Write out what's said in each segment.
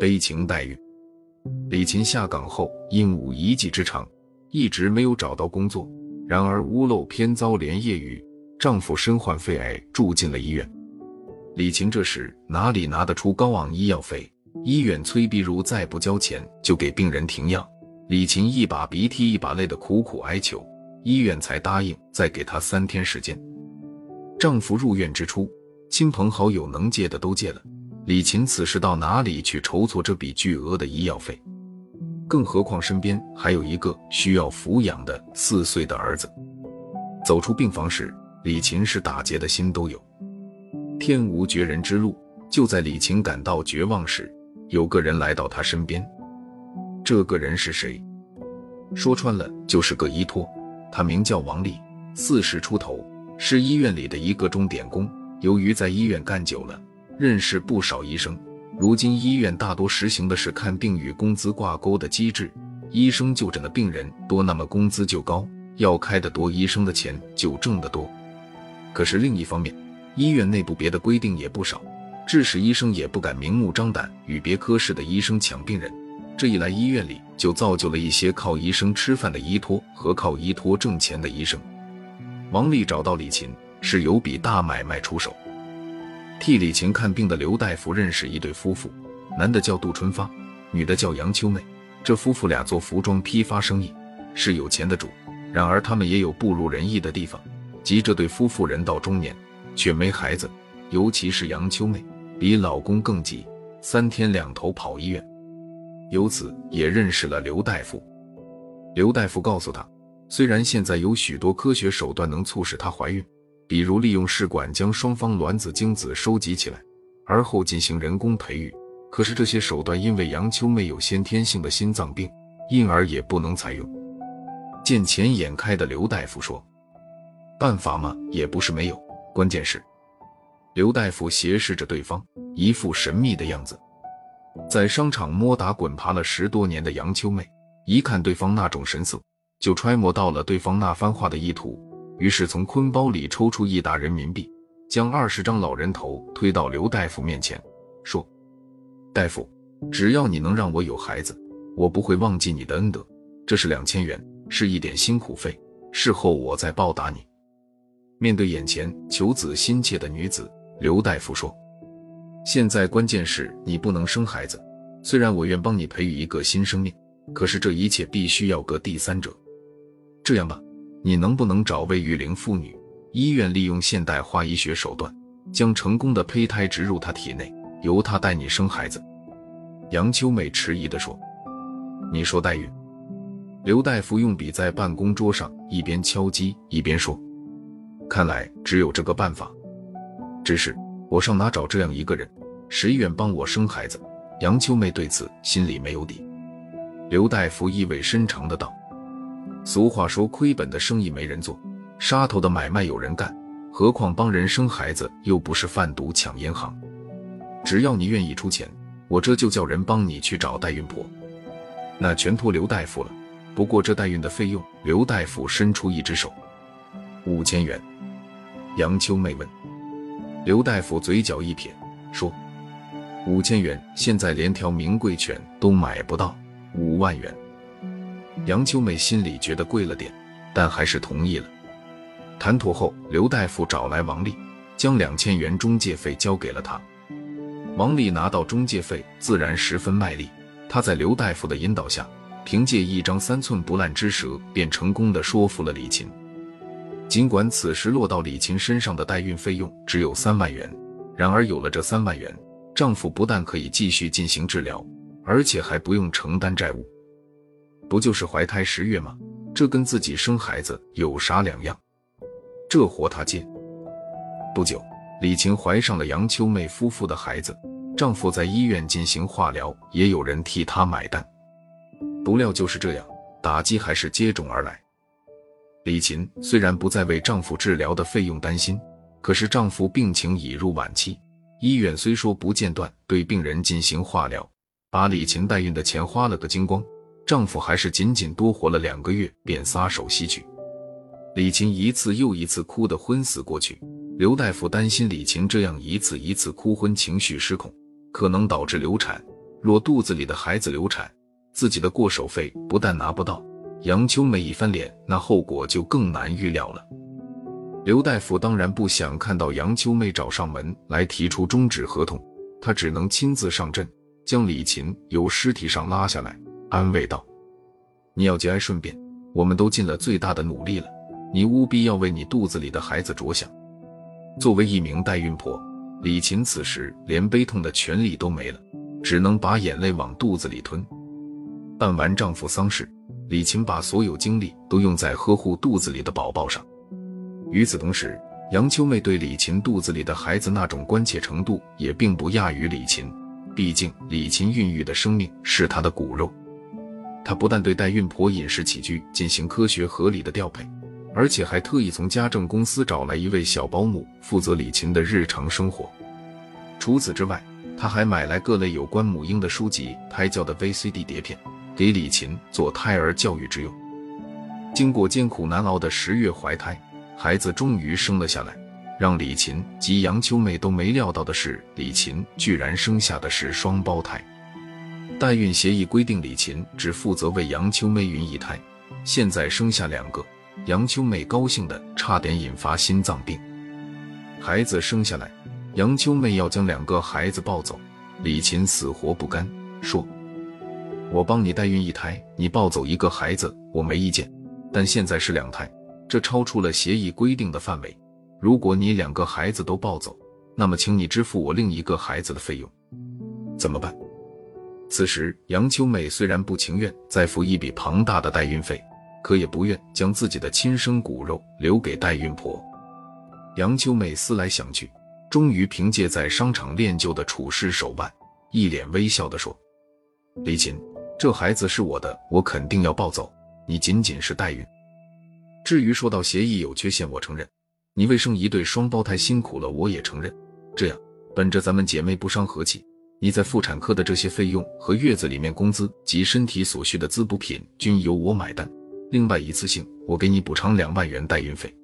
悲情待遇。李琴下岗后因无一技之长，一直没有找到工作。然而屋漏偏遭连夜雨，丈夫身患肺癌，住进了医院。李琴这时哪里拿得出高昂医药费？医院催逼如再不交钱，就给病人停药。李琴一把鼻涕一把泪的苦苦哀求，医院才答应再给她三天时间。丈夫入院之初，亲朋好友能借的都借了，李琴此时到哪里去筹措这笔巨额的医药费？更何况身边还有一个需要抚养的四岁的儿子。走出病房时，李琴是打结的心都有。天无绝人之路，就在李琴感到绝望时，有个人来到她身边。这个人是谁？说穿了就是个依托。他名叫王丽，四十出头，是医院里的一个钟点工。由于在医院干久了，认识不少医生。如今医院大多实行的是看病与工资挂钩的机制，医生就诊的病人多，那么工资就高，要开的多，医生的钱就挣得多。可是另一方面，医院内部别的规定也不少，致使医生也不敢明目张胆与别科室的医生抢病人。这一来，医院里就造就了一些靠医生吃饭的医托和靠医托挣钱的医生。王丽找到李琴，是有笔大买卖出手。替李琴看病的刘大夫认识一对夫妇，男的叫杜春发，女的叫杨秋妹。这夫妇俩做服装批发生意，是有钱的主。然而他们也有不如人意的地方，即这对夫妇人到中年，却没孩子。尤其是杨秋妹，比老公更急，三天两头跑医院。由此也认识了刘大夫。刘大夫告诉他，虽然现在有许多科学手段能促使她怀孕。比如利用试管将双方卵子精子收集起来，而后进行人工培育。可是这些手段因为杨秋妹有先天性的心脏病，因而也不能采用。见钱眼开的刘大夫说：“办法嘛，也不是没有。关键是……”刘大夫斜视着对方，一副神秘的样子。在商场摸打滚爬了十多年的杨秋妹，一看对方那种神色，就揣摩到了对方那番话的意图。于是从坤包里抽出一沓人民币，将二十张老人头推到刘大夫面前，说：“大夫，只要你能让我有孩子，我不会忘记你的恩德。这是两千元，是一点辛苦费，事后我再报答你。”面对眼前求子心切的女子，刘大夫说：“现在关键是你不能生孩子，虽然我愿帮你培育一个新生命，可是这一切必须要个第三者。这样吧。”你能不能找位育龄妇女？医院利用现代化医学手段，将成功的胚胎植入她体内，由她带你生孩子。杨秋美迟疑地说：“你说代孕？”刘大夫用笔在办公桌上一边敲击一边说：“看来只有这个办法。只是我上哪找这样一个人？谁愿帮我生孩子？”杨秋妹对此心里没有底。刘大夫意味深长的道。俗话说，亏本的生意没人做，杀头的买卖有人干，何况帮人生孩子又不是贩毒抢银行。只要你愿意出钱，我这就叫人帮你去找代孕婆。那全托刘大夫了。不过这代孕的费用，刘大夫伸出一只手，五千元。杨秋妹问，刘大夫嘴角一撇，说：“五千元，现在连条名贵犬都买不到，五万元。”杨秋美心里觉得贵了点，但还是同意了。谈妥后，刘大夫找来王丽，将两千元中介费交给了他。王丽拿到中介费，自然十分卖力。他在刘大夫的引导下，凭借一张三寸不烂之舌，便成功的说服了李琴。尽管此时落到李琴身上的代孕费用只有三万元，然而有了这三万元，丈夫不但可以继续进行治疗，而且还不用承担债务。不就是怀胎十月吗？这跟自己生孩子有啥两样？这活他接。不久，李琴怀上了杨秋妹夫妇的孩子，丈夫在医院进行化疗，也有人替她买单。不料就是这样，打击还是接踵而来。李琴虽然不再为丈夫治疗的费用担心，可是丈夫病情已入晚期，医院虽说不间断对病人进行化疗，把李琴代孕的钱花了个精光。丈夫还是仅仅多活了两个月，便撒手西去。李琴一次又一次哭得昏死过去，刘大夫担心李琴这样一次一次哭昏，情绪失控，可能导致流产。若肚子里的孩子流产，自己的过手费不但拿不到，杨秋梅一翻脸，那后果就更难预料了。刘大夫当然不想看到杨秋妹找上门来提出终止合同，他只能亲自上阵，将李琴由尸体上拉下来，安慰道：“你要节哀顺变，我们都尽了最大的努力了，你务必要为你肚子里的孩子着想。”作为一名代孕婆，李琴此时连悲痛的权利都没了，只能把眼泪往肚子里吞。办完丈夫丧事，李琴把所有精力都用在呵护肚子里的宝宝上。与此同时，杨秋妹对李琴肚子里的孩子那种关切程度也并不亚于李琴。毕竟，李琴孕育的生命是她的骨肉。她不但对代孕婆饮食起居进行科学合理的调配，而且还特意从家政公司找来一位小保姆，负责李琴的日常生活。除此之外，她还买来各类有关母婴的书籍、胎教的 VCD 碟片，给李琴做胎儿教育之用。经过艰苦难熬的十月怀胎。孩子终于生了下来，让李琴及杨秋妹都没料到的是，李琴居然生下的是双胞胎。代孕协议规定，李琴只负责为杨秋妹孕一胎，现在生下两个，杨秋妹高兴的差点引发心脏病。孩子生下来，杨秋妹要将两个孩子抱走，李琴死活不干，说：“我帮你代孕一胎，你抱走一个孩子，我没意见，但现在是两胎。”这超出了协议规定的范围。如果你两个孩子都抱走，那么请你支付我另一个孩子的费用，怎么办？此时，杨秋妹虽然不情愿再付一笔庞大的代孕费，可也不愿将自己的亲生骨肉留给代孕婆。杨秋妹思来想去，终于凭借在商场练就的处事手腕，一脸微笑地说：“李琴，这孩子是我的，我肯定要抱走。你仅仅是代孕。”至于说到协议有缺陷，我承认，你为生一对双胞胎辛苦了，我也承认。这样，本着咱们姐妹不伤和气，你在妇产科的这些费用和月子里面工资及身体所需的滋补品均由我买单。另外，一次性我给你补偿两万元代孕费。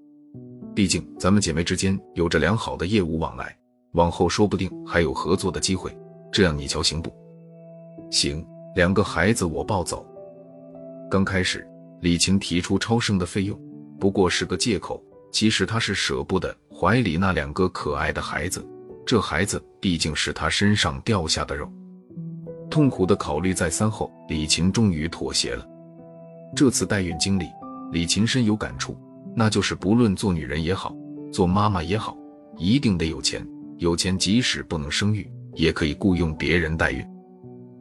毕竟咱们姐妹之间有着良好的业务往来，往后说不定还有合作的机会。这样你瞧行不？行，两个孩子我抱走。刚开始，李晴提出超生的费用。不过是个借口，其实她是舍不得怀里那两个可爱的孩子，这孩子毕竟是他身上掉下的肉。痛苦的考虑再三后，李琴终于妥协了。这次代孕经历，李琴深有感触，那就是不论做女人也好，做妈妈也好，一定得有钱。有钱即使不能生育，也可以雇佣别人代孕。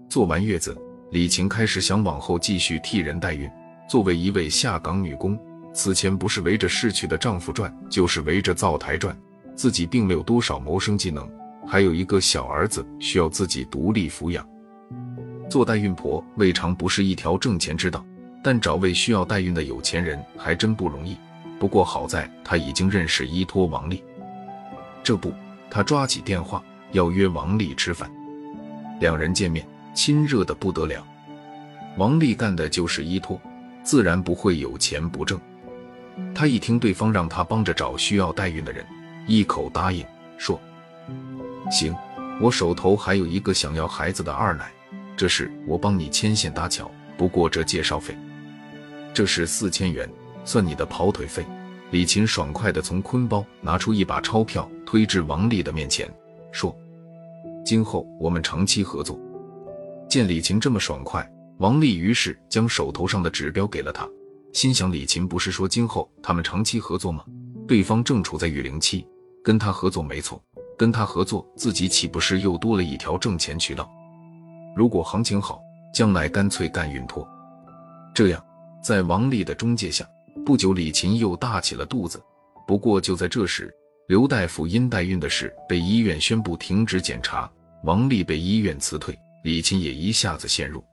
坐完月子，李琴开始想往后继续替人代孕。作为一位下岗女工。此前不是围着逝去的丈夫转，就是围着灶台转，自己并没有多少谋生技能，还有一个小儿子需要自己独立抚养。做代孕婆未尝不是一条挣钱之道，但找位需要代孕的有钱人还真不容易。不过好在他已经认识依托王丽，这不，他抓起电话要约王丽吃饭，两人见面亲热的不得了。王丽干的就是依托，自然不会有钱不挣。他一听对方让他帮着找需要代孕的人，一口答应说：“行，我手头还有一个想要孩子的二奶，这事我帮你牵线搭桥。不过这介绍费，这是四千元，算你的跑腿费。”李琴爽快地从坤包拿出一把钞票，推至王丽的面前，说：“今后我们长期合作。”见李琴这么爽快，王丽于是将手头上的指标给了他。心想：李琴不是说今后他们长期合作吗？对方正处在育龄期，跟他合作没错，跟他合作，自己岂不是又多了一条挣钱渠道？如果行情好，将来干脆干孕托。这样，在王丽的中介下，不久李琴又大起了肚子。不过就在这时，刘大夫因代孕的事被医院宣布停止检查，王丽被医院辞退，李琴也一下子陷入